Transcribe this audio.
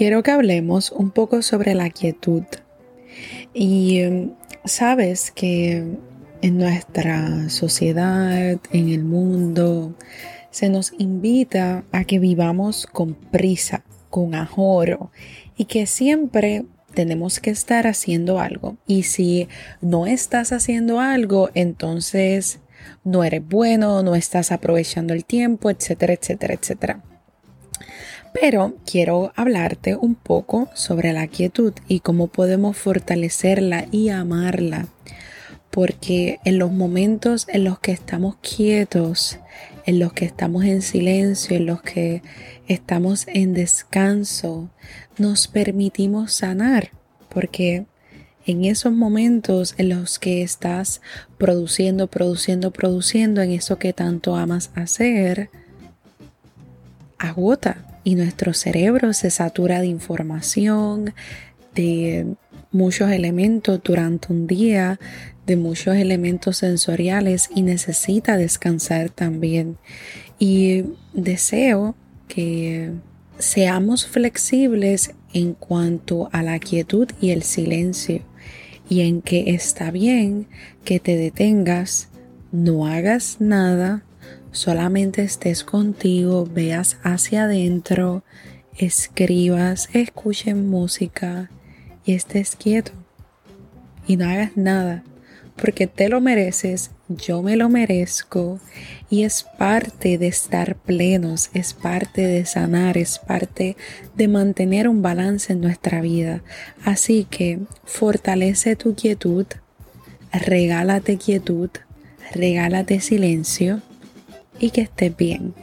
quiero que hablemos un poco sobre la quietud. Y em, sabes que en nuestra sociedad, en el mundo, se nos invita a que vivamos con prisa, con ahorro y que siempre tenemos que estar haciendo algo. Y si no estás haciendo algo, entonces no eres bueno, no estás aprovechando el tiempo, etcétera, etcétera, etcétera. Pero quiero hablarte un poco sobre la quietud y cómo podemos fortalecerla y amarla. Porque en los momentos en los que estamos quietos, en los que estamos en silencio, en los que estamos en descanso, nos permitimos sanar. Porque en esos momentos en los que estás produciendo, produciendo, produciendo en eso que tanto amas hacer, agota y nuestro cerebro se satura de información, de muchos elementos durante un día, de muchos elementos sensoriales y necesita descansar también. Y deseo que seamos flexibles en cuanto a la quietud y el silencio y en que está bien que te detengas, no hagas nada, solamente estés contigo, veas hacia adentro, escribas, escuchen música y estés quieto. Y no hagas nada porque te lo mereces, yo me lo merezco. Y es parte de estar plenos, es parte de sanar, es parte de mantener un balance en nuestra vida. Así que fortalece tu quietud, regálate quietud, regálate silencio y que estés bien.